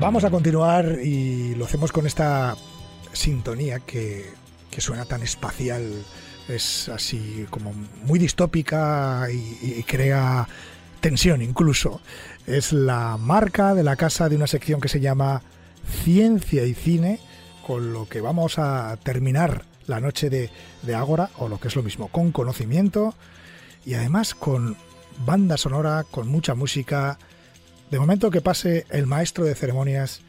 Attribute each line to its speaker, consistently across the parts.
Speaker 1: Vamos a continuar y lo hacemos con esta sintonía que, que suena tan espacial, es así como muy distópica y, crea tensión incluso. Es la marca de la casa de una sección que se llama Ciencia y Cine, con lo que vamos a terminar la noche de, de Ágora, o lo que es lo mismo, con conocimiento y además con banda sonora, con mucha música. De momento que pase el maestro de ceremonias,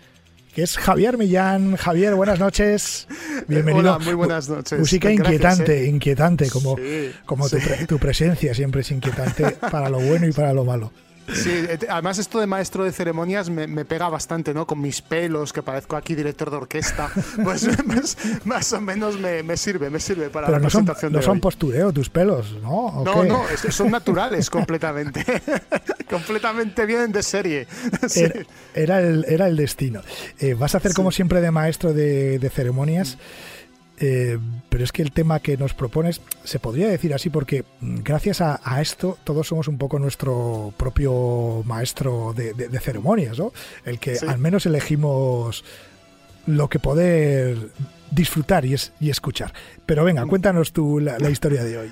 Speaker 1: que es Javier Millán. Javier, buenas noches. Bienvenido.
Speaker 2: Hola, muy buenas noches.
Speaker 1: Música
Speaker 2: Gracias,
Speaker 1: inquietante,
Speaker 2: ¿eh?
Speaker 1: inquietante, como,
Speaker 2: Sí,
Speaker 1: como tu,
Speaker 2: sí.
Speaker 1: pre- tu presencia siempre es inquietante para lo bueno y para lo malo.
Speaker 2: Sí, eh, además esto de maestro de ceremonias me, me pega bastante, ¿no? Con mis pelos, que parezco aquí director de orquesta. Pues más, más o menos me, me sirve, me sirve para
Speaker 1: Pero
Speaker 2: la
Speaker 1: no son,
Speaker 2: presentación
Speaker 1: no
Speaker 2: de
Speaker 1: son
Speaker 2: hoy.
Speaker 1: postureo tus pelos, ¿no? ¿O
Speaker 2: No,
Speaker 1: qué?
Speaker 2: no, son naturales completamente. completamente vienen de serie. Sí.
Speaker 1: Era, era el, era el destino. Eh, vas a hacer como siempre de maestro de, de ceremonias, eh, pero es que el tema que nos propones se podría decir así porque mm, gracias a, a esto todos somos un poco nuestro propio maestro de, de- de ceremonias, ¿no? El que
Speaker 2: Sí.
Speaker 1: al menos elegimos lo que poder disfrutar y, es, y escuchar. Pero
Speaker 2: Mm.
Speaker 1: venga, cuéntanos tú la, la historia de hoy.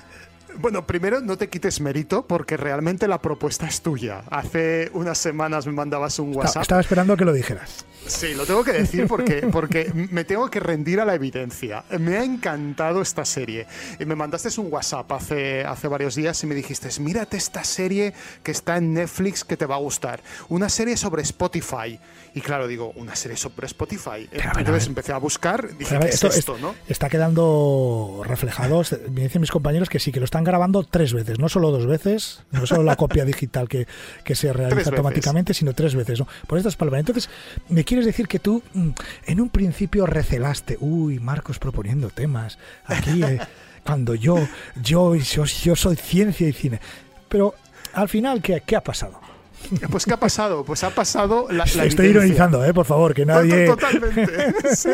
Speaker 2: Bueno, primero no te quites mérito porque realmente la propuesta es tuya. Hace unas semanas me mandabas un WhatsApp.
Speaker 1: Estaba esperando que lo dijeras.
Speaker 2: Sí, lo tengo que decir porque, porque me tengo que rendir a la evidencia. Me ha encantado esta serie. Y me mandaste un WhatsApp hace, hace varios días y me dijiste, mírate esta serie que está en Netflix que te va a gustar. Una serie sobre Spotify. Y claro, digo, una serie sobre Spotify.
Speaker 1: Pero, a
Speaker 2: Entonces
Speaker 1: ver.
Speaker 2: empecé a buscar, dije,
Speaker 1: Pero, a ver,
Speaker 2: ¿qué es
Speaker 1: esto,
Speaker 2: esto,
Speaker 1: es-
Speaker 2: no?
Speaker 1: está quedando reflejado. Me dicen mis compañeros que sí, que lo están grabando tres veces, no solo dos veces, no solo la copia digital que, que se realiza
Speaker 2: veces.
Speaker 1: automáticamente, sino tres veces. ¿no? Por estas palabras. Entonces, ¿me quieres decir que tú mm, en un principio recelaste? Uy, Marcos proponiendo temas. Aquí, eh, cuando yo, yo, yo, yo soy ciencia y cine. Pero al final, ¿qué, qué ha pasado?
Speaker 2: Pues ¿qué ha pasado? Pues ha pasado la, la
Speaker 1: Estoy ironizando, ¿eh? por favor, que nadie...
Speaker 2: Totalmente. Sí.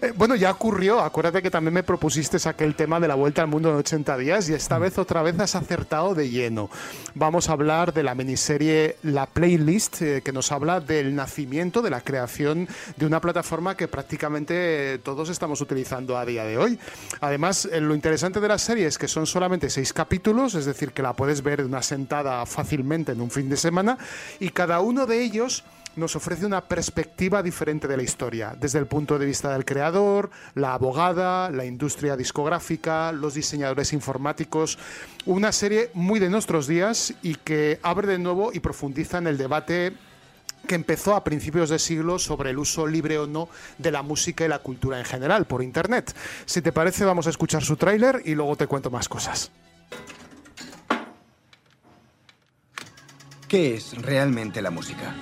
Speaker 2: Eh, Bueno, ya ocurrió. Acuérdate que también me propusiste aquel tema de la vuelta al mundo en 80 días y esta vez otra vez has acertado de lleno. Vamos a hablar de la miniserie La Playlist, eh, que nos habla del nacimiento, de la creación de una plataforma que prácticamente eh, todos estamos utilizando a día de hoy. Además, lo interesante de la serie es que son solamente seis capítulos, es decir, que la puedes ver de una sentada fácilmente en un fin de semana y cada uno de ellos nos ofrece una perspectiva diferente de la historia, desde el punto de vista del creador, la abogada, la industria discográfica, los diseñadores informáticos, una serie muy de nuestros días y que abre de nuevo y profundiza en el debate que empezó a principios de siglo sobre el uso libre o no de la música y la cultura en general por Internet. Si te parece, vamos a escuchar su tráiler y luego te cuento más cosas.
Speaker 3: ¿Qué es realmente la música?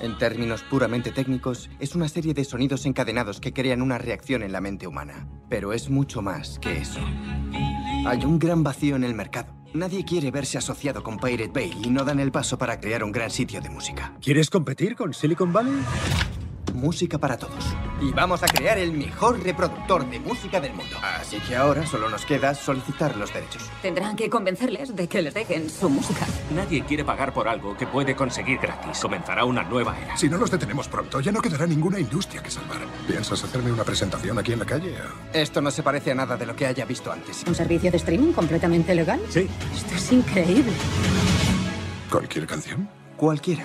Speaker 3: En términos puramente técnicos, es una serie de sonidos encadenados que crean una reacción en la mente humana. Pero es mucho más que eso. Hay un gran vacío en el mercado. Nadie quiere verse asociado con Pirate Bay y no dan el paso para crear un gran sitio de música.
Speaker 4: ¿Quieres competir con Silicon Valley?
Speaker 3: Música para todos. Y vamos a crear el mejor reproductor de música del mundo. Así que ahora solo nos queda solicitar los derechos.
Speaker 4: Tendrán que convencerles de que les dejen su música.
Speaker 5: Nadie quiere pagar por algo que puede conseguir gratis. Comenzará una nueva era.
Speaker 6: Si no los detenemos pronto, ya no quedará ninguna industria que salvar. ¿Piensas hacerme una presentación aquí en la calle?
Speaker 3: Esto no se parece a nada de lo que haya visto antes.
Speaker 4: ¿Un servicio de streaming completamente legal?
Speaker 6: Sí.
Speaker 4: Esto es increíble.
Speaker 6: ¿Cualquier canción?
Speaker 3: Cualquiera.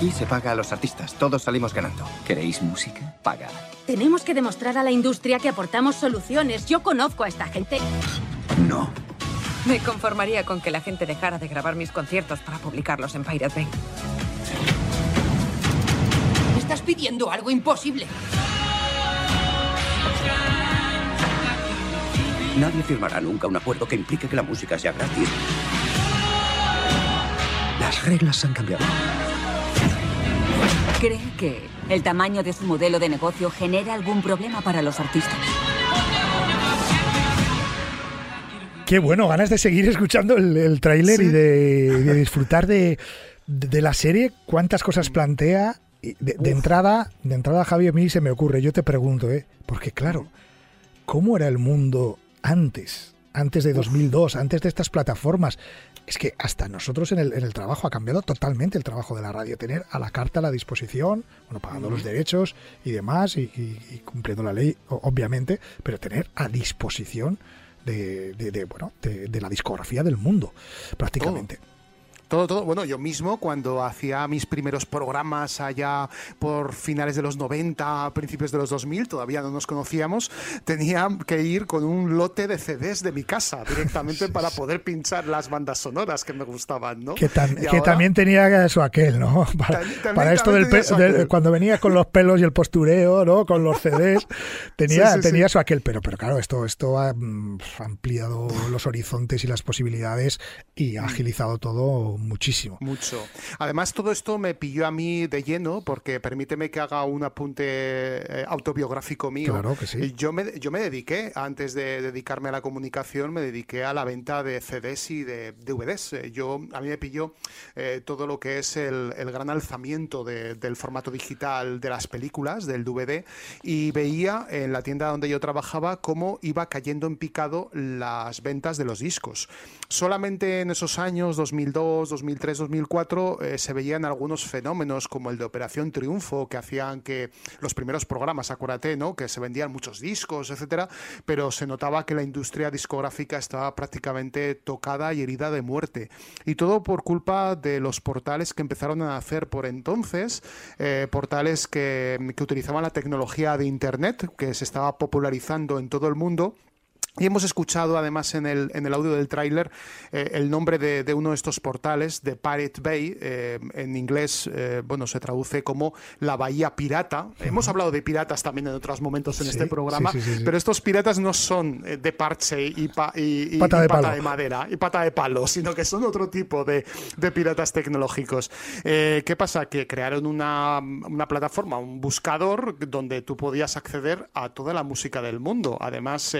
Speaker 3: Aquí se paga a los artistas. Todos salimos ganando.
Speaker 5: ¿Queréis música? Paga.
Speaker 4: Tenemos que demostrar a la industria que aportamos soluciones. Yo conozco a esta gente.
Speaker 6: No.
Speaker 7: Me conformaría con que la gente dejara de grabar mis conciertos para publicarlos en Pirate Bay.
Speaker 8: Estás pidiendo algo imposible.
Speaker 5: Nadie firmará nunca un acuerdo que implique que la música sea gratis. Las reglas han cambiado.
Speaker 4: ¿Cree que el tamaño de su modelo de negocio genera algún problema para los artistas?
Speaker 1: Qué bueno, ganas de seguir escuchando el, el tráiler y de, de disfrutar de, de la serie. ¿Cuántas cosas plantea? Y De, de entrada, de entrada, Javi, a mí se me ocurre, yo te pregunto, ¿eh? Porque claro, ¿cómo era el mundo antes? Antes de 2002, antes de estas plataformas. Es que hasta nosotros en el, en el trabajo ha cambiado totalmente el trabajo de la radio. Tener a la carta a la disposición, bueno, pagando los derechos y demás, y, y- y cumpliendo la ley, obviamente, pero tener a disposición de, de- de, bueno, de, de la discografía del mundo, prácticamente.
Speaker 2: Todo, todo. Bueno, yo mismo cuando hacía mis primeros programas allá por finales de los 90, principios de los 2000, todavía no nos conocíamos, tenía que ir con un lote de CDs de mi casa directamente para poder pinchar las bandas sonoras que me gustaban, ¿no?
Speaker 1: Que, tan-
Speaker 2: Y
Speaker 1: que
Speaker 2: ahora-
Speaker 1: también tenía su aquel, ¿no? Para,
Speaker 2: También- también-
Speaker 1: para esto del, pe- del- cuando venía con los pelos y el postureo, ¿no? Con los CDs, tenía,
Speaker 2: Sí, sí,
Speaker 1: tenía su aquel, pero, pero claro, esto, esto ha mm, ampliado los horizontes y las posibilidades y
Speaker 2: Mm.
Speaker 1: ha agilizado todo muchísimo.
Speaker 2: Mucho. Además, todo esto me pilló a mí de lleno, porque permíteme que haga un apunte eh, autobiográfico mío.
Speaker 1: Claro que sí.
Speaker 2: Eh, Yo me, yo me dediqué, antes de dedicarme a la comunicación, me dediqué a la venta de CDs y de DVDs. Eh, Yo, a mí me pilló eh, todo lo que es el, el gran alzamiento de- del formato digital de las películas, del DVD, y veía en la tienda donde yo trabajaba cómo iba cayendo en picado las ventas de los discos. Solamente en esos años, 2002, 2003, 2004, eh, se veían algunos fenómenos como el de Operación Triunfo, que hacían que los primeros programas, acuérdate, ¿no? que se vendían muchos discos, etcétera, pero se notaba que la industria discográfica estaba prácticamente tocada y herida de muerte. Y todo por culpa de los portales que empezaron a hacer por entonces, eh, portales que, que utilizaban la tecnología de Internet, que se estaba popularizando en todo el mundo. Y hemos escuchado además en el, en el audio del tráiler eh, el nombre de, de uno de estos portales, de Pirate Bay, eh, en inglés eh, bueno, se traduce como la bahía pirata. Hemos hablado de piratas también en otros momentos en
Speaker 1: Sí,
Speaker 2: este programa,
Speaker 1: sí, sí,
Speaker 2: pero estos piratas no son de parche y, pa- y- y-
Speaker 1: Pata
Speaker 2: y
Speaker 1: de
Speaker 2: pata de madera y pata de palo, sino que son otro tipo de, de piratas tecnológicos. ¿Qué pasa? Que crearon una, una plataforma, un buscador donde tú podías acceder a toda la música del mundo. Además,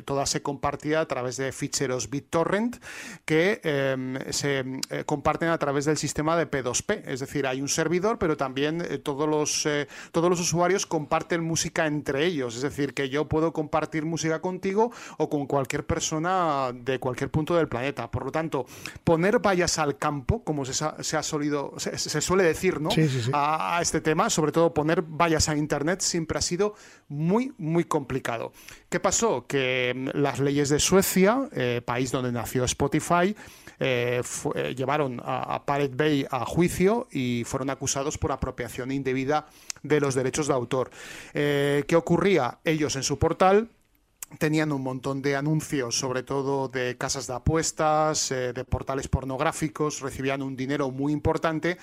Speaker 2: eh, toda se compartía a través de ficheros BitTorrent que eh, se eh, comparten a través del sistema de P2P. Es decir, hay un servidor, pero también eh, todos, los, eh, todos los usuarios comparten música entre ellos. Es decir, que yo puedo compartir música contigo o con cualquier persona de cualquier punto del planeta. Por lo tanto, poner vallas al campo, como se, se ha solido, se, se suele decir, ¿no?
Speaker 1: Sí, sí, sí.
Speaker 2: A, a este tema, sobre todo poner vallas a Internet, siempre ha sido muy, muy complicado. ¿Qué pasó? Que mm, las leyes de Suecia, eh, país donde nació Spotify, eh, eh, llevaron a, a Pirate Bay a juicio y fueron acusados por apropiación indebida de los derechos de autor. ¿Qué ocurría? Ellos en su portal tenían un montón de anuncios, sobre todo de casas de apuestas, eh, de portales pornográficos, recibían un dinero muy importante,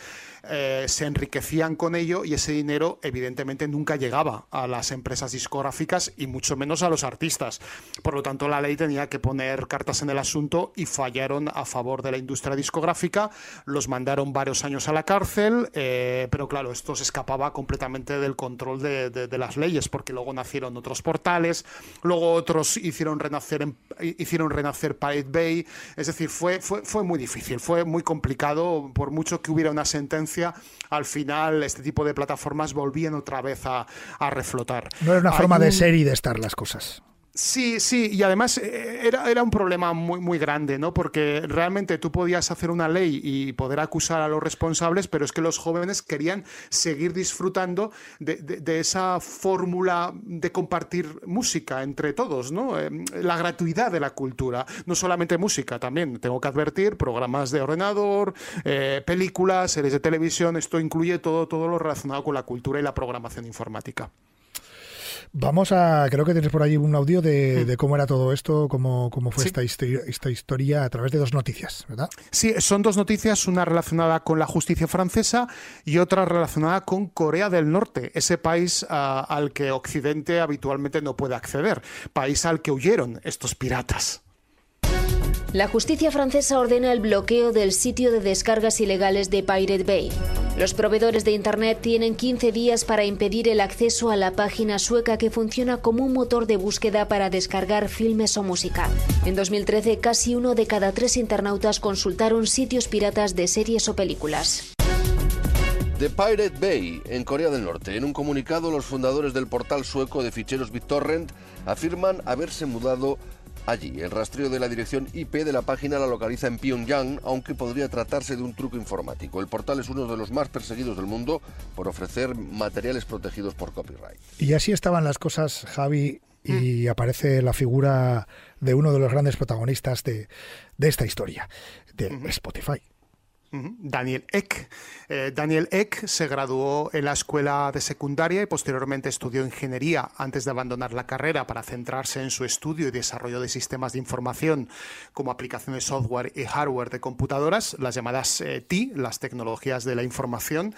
Speaker 2: eh, se enriquecían con ello y ese dinero evidentemente nunca llegaba a las empresas discográficas y mucho menos a los artistas. Por lo tanto, la ley tenía que poner cartas en el asunto y fallaron a favor de la industria discográfica, los mandaron varios años a la cárcel, eh, pero claro, esto se escapaba completamente del control de, de- de las leyes, porque luego nacieron otros portales, luego otros hicieron renacer, hicieron renacer Pirate Bay. Es decir, fue, fue, fue muy difícil, fue muy complicado. Por mucho que hubiera una sentencia, al final este tipo de plataformas volvían otra vez a, reflotar.
Speaker 1: No era una forma de ser y de estar las cosas.
Speaker 2: Sí, sí, y además eh, era, era un problema muy, muy grande, ¿no? Porque realmente tú podías hacer una ley y poder acusar a los responsables, pero es que los jóvenes querían seguir disfrutando de, esa fórmula de compartir música entre todos, ¿no? Eh, la gratuidad de la cultura, no solamente música, también tengo que advertir, programas de ordenador, eh, películas, series de televisión, esto incluye todo, todo lo relacionado con la cultura y la programación informática.
Speaker 1: Vamos a, creo que tienes por allí un audio de, mm. cómo era todo esto, cómo, cómo fue esta, esta historia a través de dos noticias, ¿verdad?
Speaker 2: Sí, son dos noticias, una relacionada con la justicia francesa y otra relacionada con Corea del Norte, ese país ah, al que Occidente habitualmente no puede acceder, país al que huyeron estos piratas.
Speaker 9: La justicia francesa ordena el bloqueo del sitio de descargas ilegales de Pirate Bay. Los proveedores de Internet tienen 15 días para impedir el acceso a la página sueca que funciona como un motor de búsqueda para descargar filmes o música. En 2013, casi uno de cada tres internautas consultaron sitios piratas de series o películas.
Speaker 10: The Pirate Bay, en Corea del Norte. En un comunicado, los fundadores del portal sueco de ficheros BitTorrent afirman haberse mudado allí. El rastreo de la dirección IP de la página la localiza en Pyongyang, aunque podría tratarse de un truco informático. El portal es uno de los más perseguidos del mundo por ofrecer materiales protegidos por copyright.
Speaker 1: Y así estaban las cosas, Javi, y mm. aparece la figura de uno de los grandes protagonistas de, esta historia, de Spotify.
Speaker 2: Daniel Eck. Eh, Daniel Eck se graduó en la escuela de secundaria y posteriormente estudió ingeniería antes de abandonar la carrera para centrarse en su estudio y desarrollo de sistemas de información como aplicaciones software y hardware de computadoras, las llamadas eh, TI, las tecnologías de la información.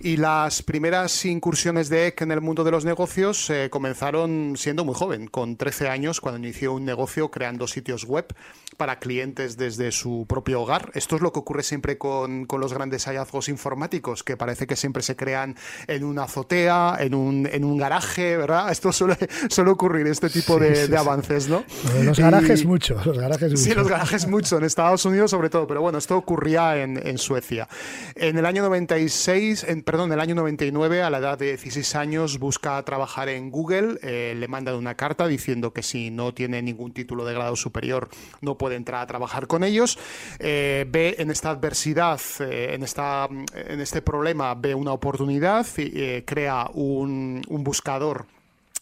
Speaker 2: Y las primeras incursiones de Eck en el mundo de los negocios eh, comenzaron siendo muy joven, con 13 años, cuando inició un negocio creando sitios web para clientes desde su propio hogar. Esto es lo que ocurre siempre con, con, los grandes hallazgos informáticos, que parece que siempre se crean en una azotea, en un, en un garaje, ¿verdad? Esto suele, suele ocurrir, este tipo de, avances, ¿no?
Speaker 1: Los garajes mucho, los garajes mucho.
Speaker 2: Sí, los garajes mucho, en Estados Unidos sobre todo, pero bueno, esto ocurría en, en Suecia. En el año 96, en, perdón, en el año 99, a la edad de 16 años, busca trabajar en Google, eh, le mandan una carta diciendo que si no tiene ningún título de grado superior no puede puede entrar a trabajar con ellos, eh, ve en esta adversidad, eh, en, esta, en este problema, ve una oportunidad y eh, crea un, un buscador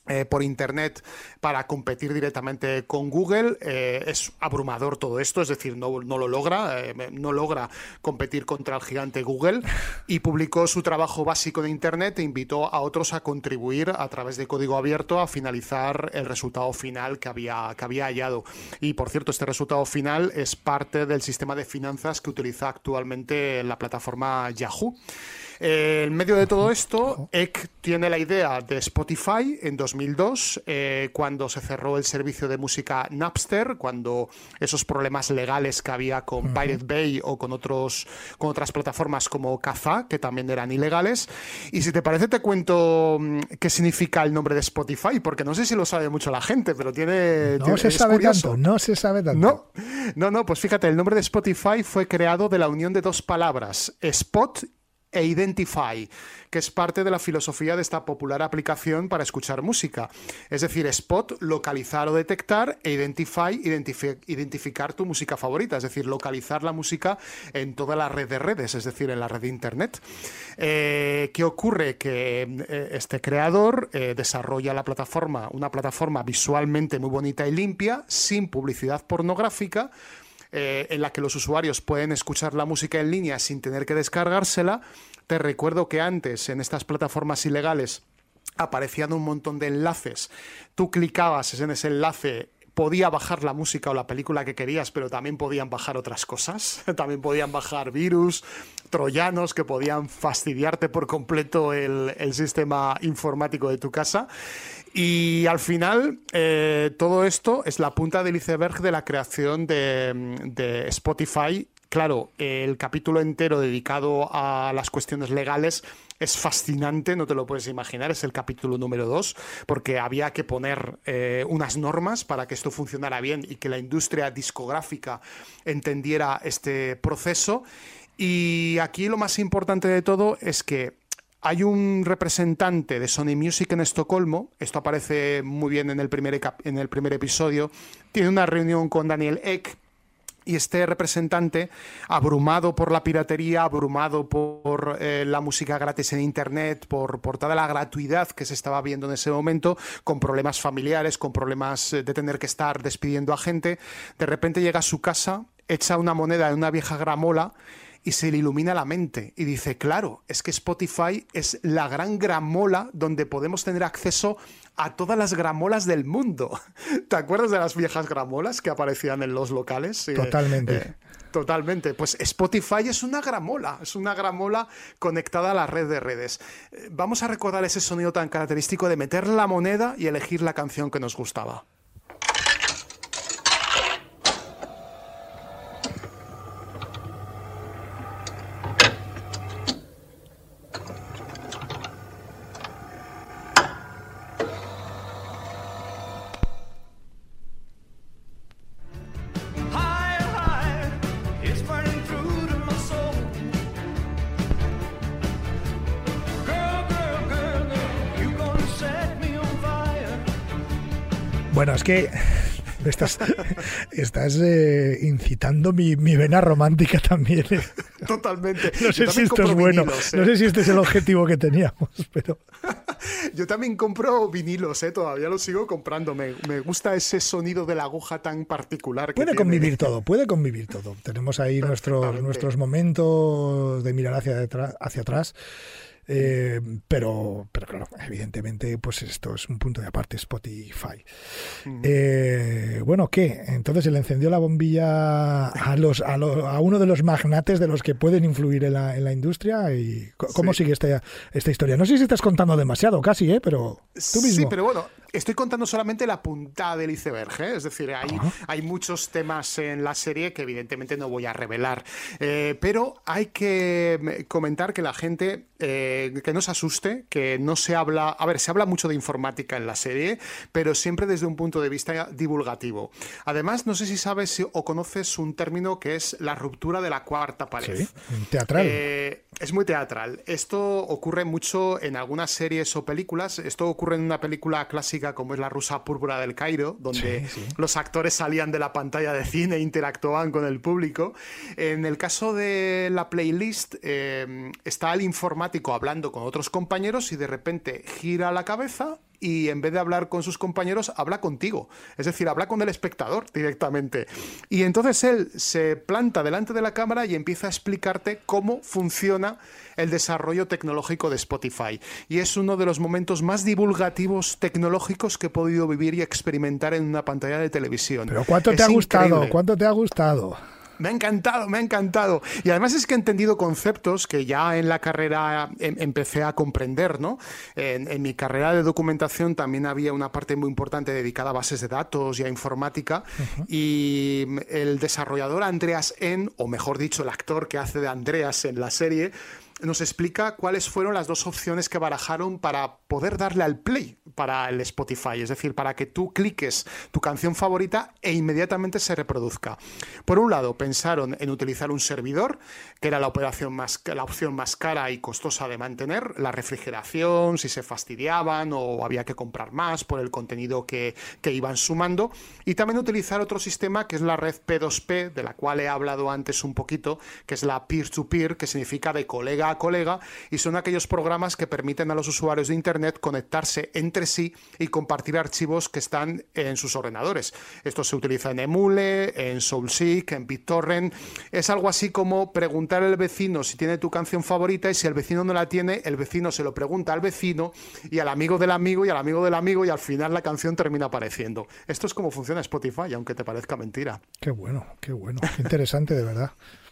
Speaker 2: eh, por Internet para competir directamente con Google. Eh, es abrumador todo esto, es decir, no, no lo logra, eh, no logra competir contra el gigante Google y publicó su trabajo básico de Internet e invitó a otros a contribuir a través de código abierto a finalizar el resultado final que había, que había hallado. Y por cierto, este resultado final es parte del sistema de finanzas que utiliza actualmente la plataforma Yahoo. En medio de todo esto, Eck tiene la idea de Spotify en 2002, eh, cuando se cerró el servicio de música Napster, cuando esos problemas legales que había con Pirate Bay o con, otros, con otras plataformas como Kazaa, que también eran ilegales. Y si te parece, te cuento mm, qué significa el nombre de Spotify, porque no sé si lo sabe mucho la gente, pero tiene.
Speaker 1: No se sabe tanto, no se sabe tanto.
Speaker 2: No, no, no, pues fíjate, el nombre de Spotify fue creado de la unión de dos palabras, Spot e Identify, que es parte de la filosofía de esta popular aplicación para escuchar música. Es decir, Spot, localizar o detectar, e Identify, identificar tu música favorita, es decir, localizar la música en toda la red de redes, es decir, en la red de Internet. Eh, ¿Qué ocurre? Que eh, este creador eh, desarrolla la plataforma, una plataforma visualmente muy bonita y limpia, sin publicidad pornográfica, eh, en la que los usuarios pueden escuchar la música en línea sin tener que descargársela. Te recuerdo que antes en estas plataformas ilegales aparecían un montón de enlaces. Tú clicabas en ese enlace podía bajar la música o la película que querías, pero también podían bajar otras cosas. también podían bajar virus, troyanos que podían fastidiarte por completo el, sistema informático de tu casa. Y al final, eh, todo esto es la punta del iceberg de la creación de, Spotify claro, el capítulo entero dedicado a las cuestiones legales es fascinante, no te lo puedes imaginar, es el capítulo número 2, porque había que poner eh, unas normas para que esto funcionara bien y que la industria discográfica entendiera este proceso. Y aquí lo más importante de todo es que hay un representante de Sony Music en Estocolmo, esto aparece muy bien en el primer, en el primer episodio, tiene una reunión con Daniel Eck, y este representante, abrumado por la piratería, abrumado por eh, la música gratis en Internet, por, por, toda la gratuidad que se estaba viendo en ese momento, con problemas familiares, con problemas eh, de tener que estar despidiendo a gente, de repente llega a su casa, echa una moneda en una vieja gramola y se le ilumina la mente y dice, claro, es que Spotify es la gran gramola donde podemos tener acceso a todas las gramolas del mundo. ¿Te acuerdas de las viejas gramolas que aparecían en los locales?
Speaker 1: Eh, Totalmente.
Speaker 2: Eh, totalmente. Pues Spotify es una gramola, es una gramola conectada a la red de redes. Eh, vamos a recordar ese sonido tan característico de meter la moneda y elegir la canción que nos gustaba.
Speaker 1: Bueno, es que estás, estás eh, incitando mi, mi, vena romántica también. ¿eh?
Speaker 2: Totalmente.
Speaker 1: No sé si esto es bueno.
Speaker 2: Vinilos,
Speaker 1: ¿eh? No sé si este es el objetivo que teníamos, pero.
Speaker 2: Yo también compro vinilos, ¿eh? todavía los sigo comprando. Me, me, gusta ese sonido de la aguja tan particular. Que
Speaker 1: puede
Speaker 2: tiene.
Speaker 1: convivir todo, puede convivir todo. Tenemos ahí nuestros, nuestros momentos de mirar hacia, detrás, hacia atrás. Eh, pero, pero claro, evidentemente, pues esto es un punto de aparte, Spotify. Eh, bueno, ¿qué? Entonces se le encendió la bombilla a los, a, lo, a, uno de los magnates de los que pueden influir en la, en la industria. y ¿Cómo sí. sigue esta, esta historia? No sé si estás contando demasiado, casi, ¿eh? Pero tú mismo.
Speaker 2: Sí, pero bueno, estoy contando solamente la punta del iceberg, ¿eh? es decir, hay, hay, muchos temas en la serie que evidentemente no voy a revelar, eh, pero hay que comentar que la gente eh, que no se asuste, que no se habla, a ver, se habla mucho de informática en la serie, pero siempre desde un punto de vista divulgativo. Además, no sé si sabes o conoces un término que es la ruptura de la cuarta pared.
Speaker 1: Sí, teatral.
Speaker 2: Eh, es muy teatral. Esto ocurre mucho en algunas series o películas. Esto ocurre en una película clásica como es La Rusa Púrpura del Cairo, donde sí, sí. los actores salían de la pantalla de cine e interactuaban con el público. En el caso de la playlist, eh, está el informático hablando con otros compañeros y de repente gira la cabeza y en vez de hablar con sus compañeros, habla contigo. Es decir, habla con el espectador directamente. Y entonces él se planta delante de la cámara y empieza a explicarte cómo funciona el desarrollo tecnológico de Spotify. Y es uno de los momentos más divulgativos tecnológicos que he podido vivir y experimentar en una pantalla de televisión.
Speaker 1: Pero ¿cuánto
Speaker 2: es
Speaker 1: te ha gustado? ¿Cuánto te ha gustado?
Speaker 2: Me ha encantado, me ha encantado. Y además es que he entendido conceptos que ya en la carrera em empecé a comprender, ¿no? En, en, mi carrera de documentación también había una parte muy importante dedicada a bases de datos y a informática. Uh -huh. Y el desarrollador Andreas N, o mejor dicho, el actor que hace de Andreas en la serie, nos explica cuáles fueron las dos opciones que barajaron para poder darle al play para el Spotify, es decir, para que tú cliques tu canción favorita e inmediatamente se reproduzca. Por un lado, pensaron en utilizar un servidor, que era la, operación más, la opción más cara y costosa de mantener, la refrigeración, si se fastidiaban o había que comprar más por el contenido que, que iban sumando, y también utilizar otro sistema que es la red P2P, de la cual he hablado antes un poquito, que es la peer-to-peer, -peer, que significa de colega a colega y son aquellos programas que permiten a los usuarios de Internet conectarse entre sí y compartir archivos que están en sus ordenadores. Esto se utiliza en Emule, en SoulSeek, en BitTorrent. Es algo así como preguntar al vecino si tiene tu canción favorita y si el vecino no la tiene, el vecino se lo pregunta al vecino y al amigo del amigo y al amigo del amigo y al final la canción termina apareciendo. Esto es como funciona Spotify, aunque te parezca mentira.
Speaker 1: Qué bueno, qué bueno, qué interesante de verdad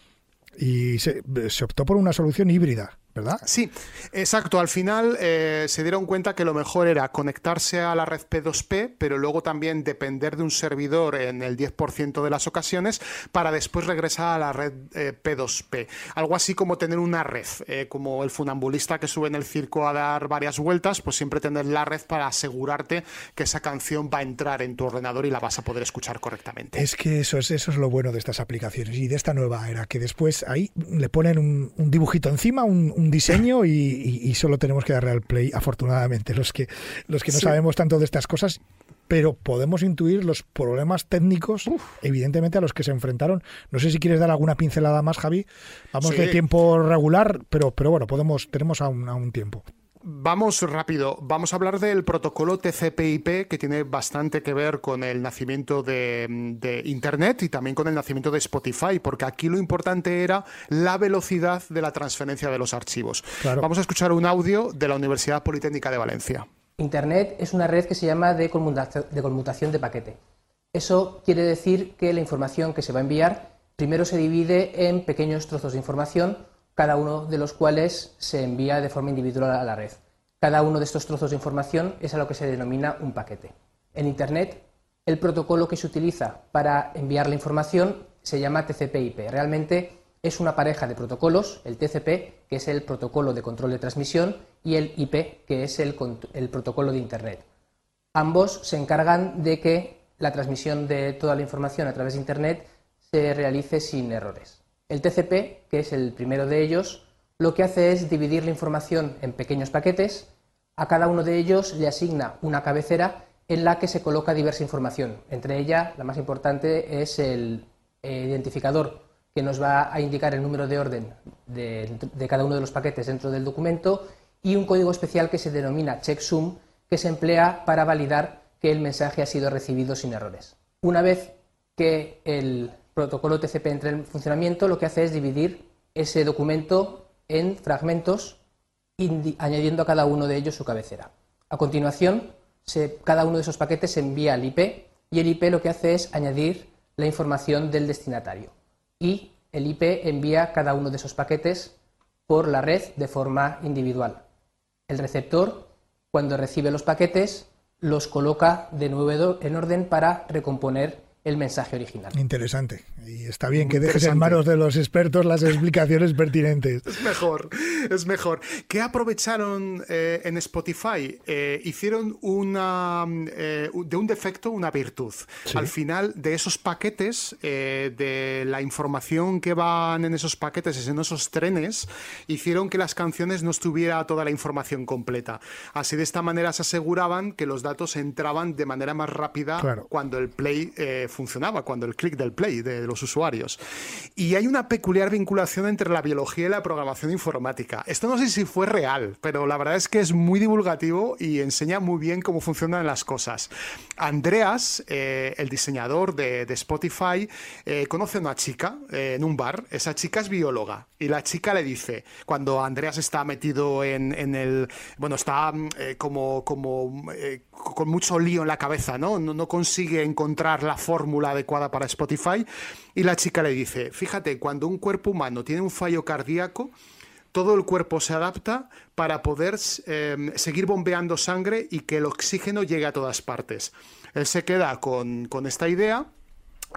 Speaker 1: y se, se, optó por una solución híbrida, ¿verdad?
Speaker 2: Sí, exacto. Al final eh, se dieron cuenta que lo mejor era conectarse a la red P2P, pero luego también depender de un servidor en el 10% de las ocasiones para después regresar a la red eh, P2P. Algo así como tener una red, eh, como el funambulista que sube en el circo a dar varias vueltas, pues siempre tener la red para asegurarte que esa canción va a entrar en tu ordenador y la vas a poder escuchar correctamente.
Speaker 1: Es que eso es, eso es lo bueno de estas aplicaciones y de esta nueva era, que después ahí le ponen un, dibujito encima, un un diseño y, solo tenemos que darle al play, afortunadamente, los que, los que no sabemos tanto de estas cosas, pero podemos intuir los problemas técnicos, evidentemente, a los que se enfrentaron. No sé si quieres dar alguna pincelada más, Javi. Vamos de tiempo regular, pero, pero bueno, podemos, tenemos aún, aún tiempo.
Speaker 2: Vamos rápido, vamos a hablar del protocolo TCP/IP que tiene bastante que ver con el nacimiento de, Internet y también con el nacimiento de Spotify, porque aquí lo importante era la velocidad de la transferencia de los archivos. Vamos a escuchar un audio de la Universidad Politécnica de Valencia.
Speaker 11: Internet es una red que se llama de conmutación de paquete. Eso quiere decir que la información que se va a enviar primero se divide en pequeños trozos de información cada uno de los cuales se envía de forma individual a la red. Cada uno de estos trozos de información es a lo que se denomina un paquete. En Internet, el protocolo que se utiliza para enviar la información se llama TCP/IP. Realmente es una pareja de protocolos, el TCP, que es el protocolo de control de transmisión, y el IP, que es el, el protocolo de Internet. Ambos se encargan de que la transmisión de toda la información a través de Internet se realice sin errores. El TCP, que es el primero de ellos, lo que hace es dividir la información en pequeños paquetes. A cada uno de ellos le asigna una cabecera en la que se coloca diversa información. Entre ellas, la más importante es el eh, identificador que nos va a indicar el número de orden de, cada uno de los paquetes dentro del documento y un código especial que se denomina checksum que se emplea para validar que el mensaje ha sido recibido sin errores. Una vez que el protocolo TCP entra en funcionamiento, lo que hace es dividir ese documento en fragmentos, añadiendo a cada uno de ellos su cabecera. A continuación, cada uno de esos paquetes se envía al IP y el IP lo que hace es añadir la información del destinatario. Y el IP envía cada uno de esos paquetes por la red de forma individual. El receptor, cuando recibe los paquetes, los coloca de nuevo en orden para recomponer el mensaje original.
Speaker 1: Interesante. Y está bien que dejes en manos de los expertos las explicaciones pertinentes.
Speaker 2: Es mejor, es mejor. ¿Qué aprovecharon eh, en Spotify? Eh, hicieron una eh, de un defecto una virtud. Al final de esos paquetes, de la información que van en esos paquetes, en esos trenes, hicieron que las canciones no estuviera toda la información completa. Así de esta manera se aseguraban que los datos entraban de manera más rápida cuando el play funcionaba, cuando el clic del play de los usuarios. Y hay una peculiar vinculación entre la biología y la programación informática. Esto no sé si fue real, pero la verdad es que es muy divulgativo y enseña muy bien cómo funcionan las cosas. Andreas, eh, el diseñador de, Spotify, eh, conoce a una chica eh, en un bar. Esa chica es bióloga y la chica le dice, cuando Andreas está metido en, el... Bueno, está como, como con mucho lío en la cabeza, ¿no? ¿no? Consigue encontrar la fórmula adecuada para Spotify. Y la chica le dice, fíjate, cuando un cuerpo humano tiene un fallo cardíaco, todo el cuerpo se adapta para poder em, seguir bombeando sangre y que el oxígeno llegue a todas partes. Él se queda con, con esta idea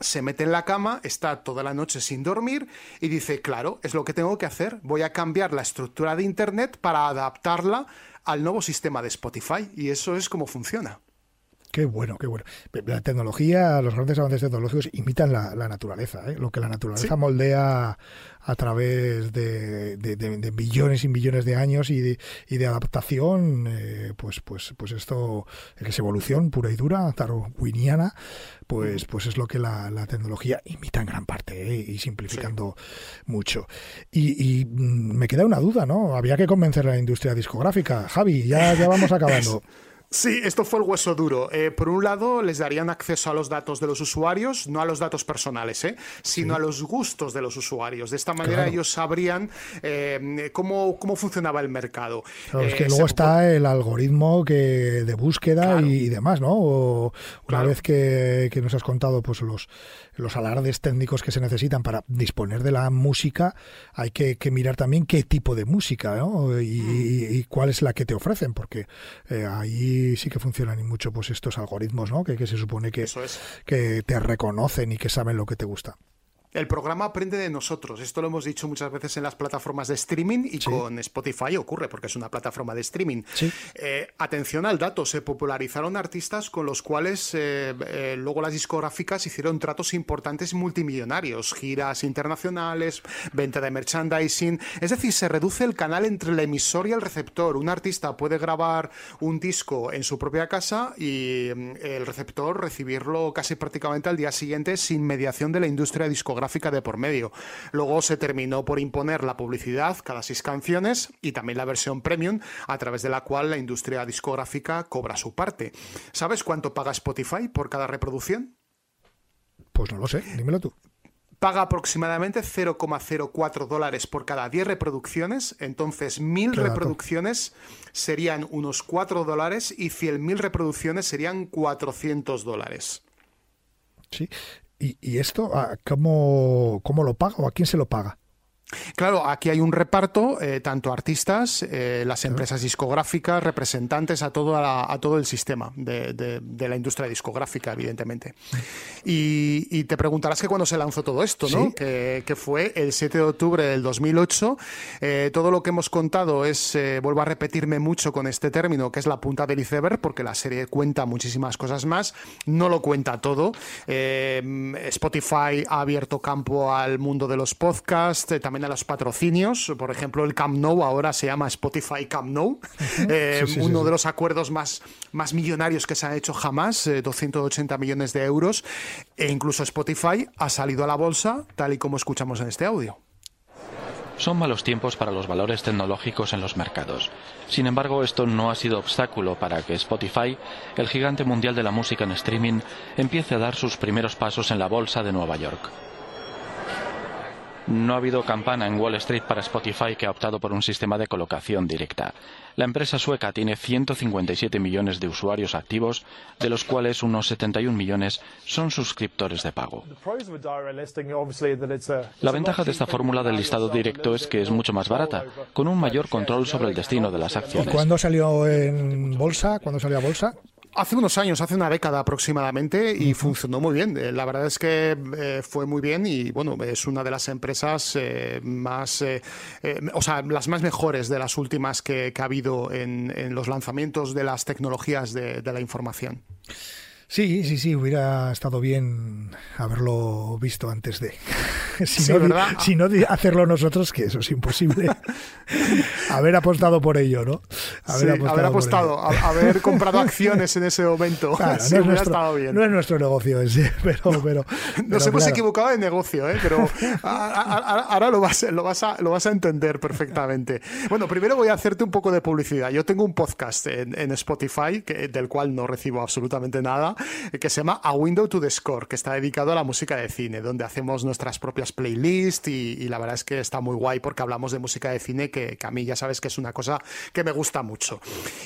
Speaker 2: se mete en la cama, está toda la noche sin dormir y dice, claro, es lo que tengo que hacer, voy a cambiar la estructura de Internet para adaptarla al nuevo sistema de Spotify y eso es como funciona.
Speaker 1: Qué bueno, qué bueno. La tecnología, los grandes avances tecnológicos imitan la, naturaleza, ¿eh? lo que la naturaleza moldea a través de, de, billones y billones de años y de, y de adaptación, eh, pues, pues, pues esto, es evolución pura y dura, darwiniana, pues, pues es lo que la, tecnología imita en gran parte ¿eh? y simplificando mucho. Y, y, mm, me queda una duda, ¿no? Había que convencer a la industria discográfica. Javi, ya, ya vamos acabando.
Speaker 2: Sí, esto fue el hueso duro. Eh, por un lado, les darían acceso a los datos de los usuarios, no a los datos personales, ¿eh? sino a los gustos de los usuarios. De esta manera ellos sabrían eh, cómo, cómo funcionaba el mercado.
Speaker 1: Claro, es que luego está el algoritmo que, de búsqueda y, demás, ¿no? una vez que, nos has contado pues los, los alardes técnicos que se necesitan para disponer de la música, hay que, mirar también qué tipo de música ¿no? y, y, cuál es la que te ofrecen, porque ahí sí que funcionan y mucho pues estos algoritmos, ¿no? Que, que se supone que, que te reconocen y que saben lo que te gusta.
Speaker 2: El programa aprende de nosotros. Esto lo hemos dicho muchas veces en las plataformas de streaming y con Spotify ocurre porque es una plataforma de streaming. Eh, atención al dato, se popularizaron artistas con los cuales eh, eh, luego las discográficas hicieron tratos importantes multimillonarios, giras internacionales, venta de merchandising. Es decir, se reduce el canal entre el emisor y el receptor. Un artista puede grabar un disco en su propia casa y mm, el receptor recibirlo casi prácticamente al día siguiente sin mediación de la industria discográfica de por medio. Luego se terminó por imponer la publicidad cada seis canciones y también la versión premium, a través de la cual la industria discográfica cobra su parte. ¿Sabes cuánto paga Spotify por cada reproducción?
Speaker 1: Pues no lo sé, dímelo tú
Speaker 2: paga aproximadamente 0,04 dólares por cada 10 reproducciones, entonces 1000 reproducciones serían unos 4 dólares y 100.000 reproducciones serían 400 dólares.
Speaker 1: Sí, ¿Y, esto ah, ¿cómo, cómo lo paga o a quién se lo paga?
Speaker 2: Claro, aquí hay un reparto, eh, tanto artistas, eh, las empresas discográficas, representantes, a todo, a, todo el sistema de, la industria discográfica, evidentemente. Y, te preguntarás que cuando se lanzó todo esto, ¿no? Que, fue el 7 de octubre del 2008. Eh, todo lo que hemos contado es, vuelvo a repetirme mucho con este término, que es la punta del iceberg, porque la serie cuenta muchísimas cosas más, no lo cuenta todo. Spotify ha abierto campo al mundo de los podcasts, también a los patrocinios. Por ejemplo, el Camp Nou ahora se llama Spotify Camp Nou. Eh, uno de los acuerdos más, más millonarios que se ha hecho jamás, 280 eh, millones de euros. E incluso Spotify ha salido a la bolsa, tal y como escuchamos en este audio.
Speaker 12: Son malos tiempos para los valores tecnológicos en los mercados. Sin embargo, esto no ha sido obstáculo para que Spotify, el gigante mundial de la música en streaming, empiece a dar sus primeros pasos en la bolsa de Nueva York. No ha habido campana en Wall Street para Spotify que ha optado por un sistema de colocación directa. La empresa sueca tiene 157 millones de usuarios activos, de los cuales unos 71 millones son suscriptores de pago. La ventaja de esta fórmula del listado directo es que es mucho más barata, con un mayor control sobre el destino de las acciones.
Speaker 1: ¿Cuándo salió en bolsa? ¿Cuándo salió a bolsa?
Speaker 2: Hace unos años, hace una década aproximadamente, y funcionó muy bien. Eh, la verdad es que eh, fue muy bien y bueno, es una de las empresas eh, más, o sea, las más mejores de las últimas que, ha habido en, los lanzamientos de las tecnologías de la información.
Speaker 1: Sí, sí, sí, hubiera estado bien haberlo visto antes de. si, no, si, no, hacerlo nosotros, que eso es imposible. haber apostado por ello, ¿no?
Speaker 2: Haber apostado, haber, comprado acciones en ese momento. no, es
Speaker 1: nuestro,
Speaker 2: bien.
Speaker 1: no es nuestro negocio ese, pero. pero,
Speaker 2: Nos hemos equivocado de negocio, ¿eh? pero ahora lo vas, lo, vas a, lo vas a entender perfectamente. Bueno, primero voy a hacerte un poco de publicidad. Yo tengo un podcast en, Spotify que, del cual no recibo absolutamente nada que se llama A Window to the Score, que está dedicado a la música de cine, donde hacemos nuestras propias playlists y, la verdad es que está muy guay porque hablamos de música de cine que, a mí ya sabes que es una cosa que me gusta mucho.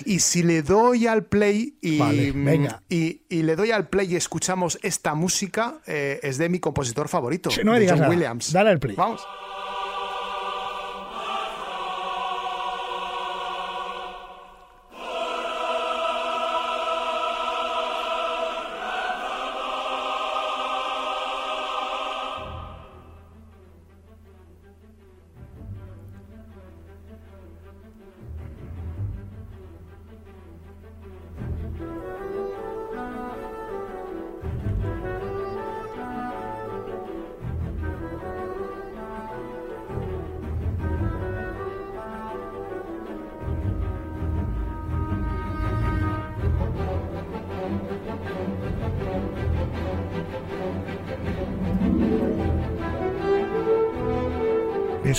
Speaker 2: Y si le doy al play y, y, le doy al play y escuchamos esta música, eh, es de mi compositor favorito,
Speaker 1: no
Speaker 2: John Williams.
Speaker 1: Dale al play.
Speaker 2: Vamos.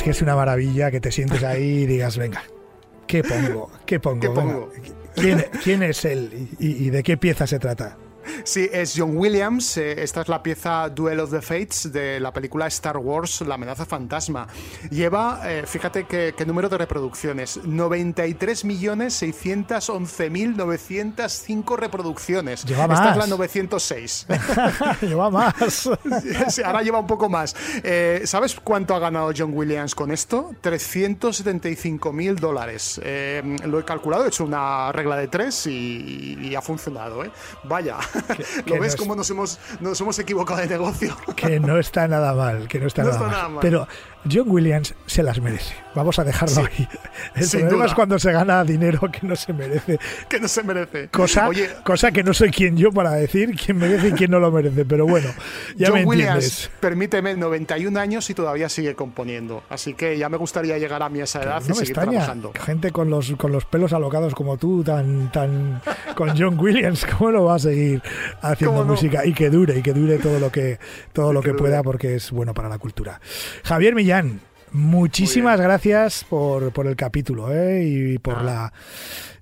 Speaker 1: Es que es una maravilla que te sientes ahí y digas, venga, ¿Qué pongo? ¿Qué pongo?
Speaker 2: ¿Qué
Speaker 1: Venga.
Speaker 2: pongo?
Speaker 1: ¿Quién, quién es él y, y de qué pieza se trata?
Speaker 2: Sí, es John Williams. eh, esta es la pieza Duel of the Fates de la película Star Wars, La amenaza fantasma. Lleva, eh, fíjate qué, número de reproducciones, 93.611.905 reproducciones.
Speaker 1: Lleva
Speaker 2: Esta
Speaker 1: más.
Speaker 2: es la 906.
Speaker 1: Lleva más.
Speaker 2: Sí, ahora lleva un poco más. Eh, ¿Sabes cuánto ha ganado John Williams con esto? 375 mil dólares. Eh, lo he calculado, he hecho una regla de tres y, y ha funcionado. ¿eh? Vaya,
Speaker 1: que
Speaker 2: ¿lo
Speaker 1: no
Speaker 2: ves
Speaker 1: es-
Speaker 2: cómo nos hemos, nos hemos equivocado de negocio?
Speaker 1: Que no está nada mal, que no está,
Speaker 2: No
Speaker 1: nada,
Speaker 2: está
Speaker 1: mal.
Speaker 2: nada mal.
Speaker 1: Pero John Williams se las merece. Vamos a dejarlo
Speaker 2: Sí,
Speaker 1: ahí. El
Speaker 2: sin
Speaker 1: problema
Speaker 2: duda.
Speaker 1: es cuando se gana dinero que no se merece.
Speaker 2: que no se merece.
Speaker 1: Cosa,
Speaker 2: Oye,
Speaker 1: cosa que no soy quien yo para decir quién merece y quién no lo merece. Pero bueno, ya
Speaker 2: John
Speaker 1: me
Speaker 2: Williams,
Speaker 1: entiendes.
Speaker 2: permíteme, 91 años y todavía sigue componiendo. Así que ya me gustaría llegar a mi esa edad
Speaker 1: No
Speaker 2: y
Speaker 1: me
Speaker 2: seguir
Speaker 1: extraña.
Speaker 2: trabajando.
Speaker 1: Gente con los, con los pelos alocados como tú, tan, tan con John Williams, ¿cómo lo va a seguir haciendo música? Y que dure, y que dure todo lo que, todo lo que, pueda, porque es bueno para la cultura. Javier Millán, muchísimas gracias por, por el capítulo ¿eh? y por la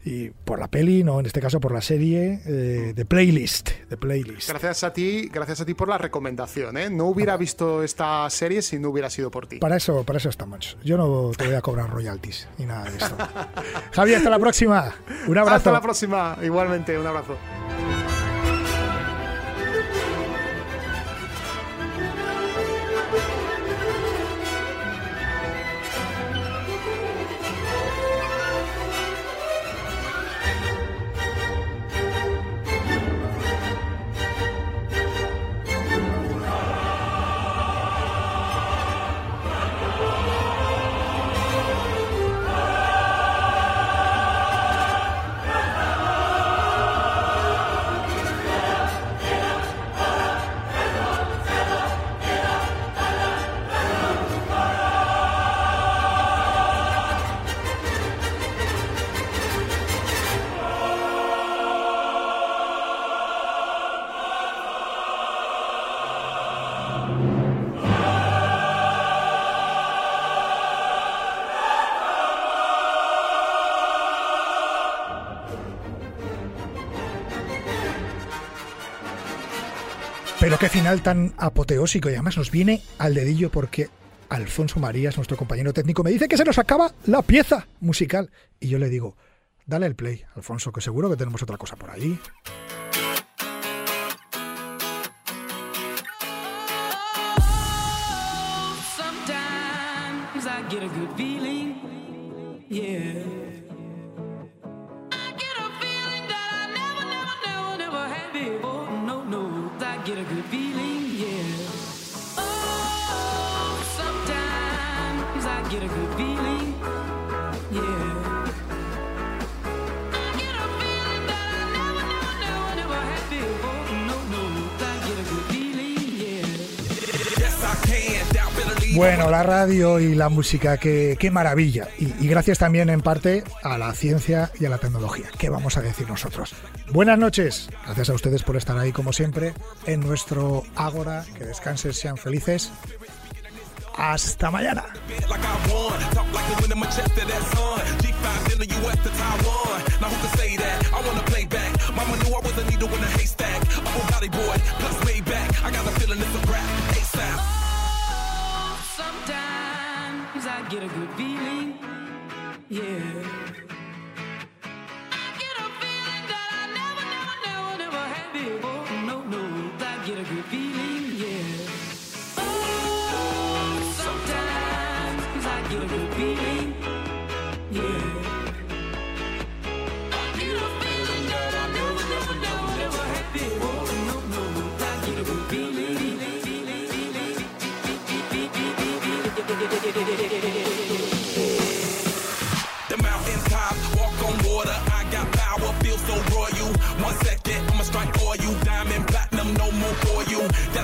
Speaker 1: y por la peli, no, en este caso por la serie eh, de playlist, de playlist.
Speaker 2: Gracias a ti, gracias a ti por la recomendación. ¿eh? No hubiera visto esta serie si no hubiera sido por ti.
Speaker 1: Para eso, para eso estamos. Yo no te voy a cobrar royalties ni nada de esto. Javier, hasta la próxima. Un abrazo.
Speaker 2: Hasta la próxima. Igualmente, un abrazo.
Speaker 1: Qué final tan apoteósico y además nos viene al dedillo porque Alfonso Marías, nuestro compañero técnico, me dice que se nos acaba la pieza musical. Y yo le digo, dale el play, Alfonso, que seguro que tenemos otra cosa por allí. Radio y la música, qué, qué maravilla. Y, y gracias también en parte a la ciencia y a la tecnología. ¿Qué vamos a decir nosotros? Buenas noches. Gracias a ustedes por estar ahí como siempre en nuestro Ágora. Que descansen, sean felices. Hasta mañana.
Speaker 13: like I won. Talk like a winner, my chest to that sun. G5 in the US to Taiwan. Now who can say that? I wanna play back. Mama knew I was a needle in a haystack. Upper body boy, plus way back. I got a feeling it's a rap. ASAP.
Speaker 14: Get a good feeling, yeah. I get a feeling that I never, never, never, never had before. No, no, I get a good feeling, yeah. Oh, I get a good feeling, yeah. I get a feeling that I never, never, never, never had before. No, no, I get a feeling,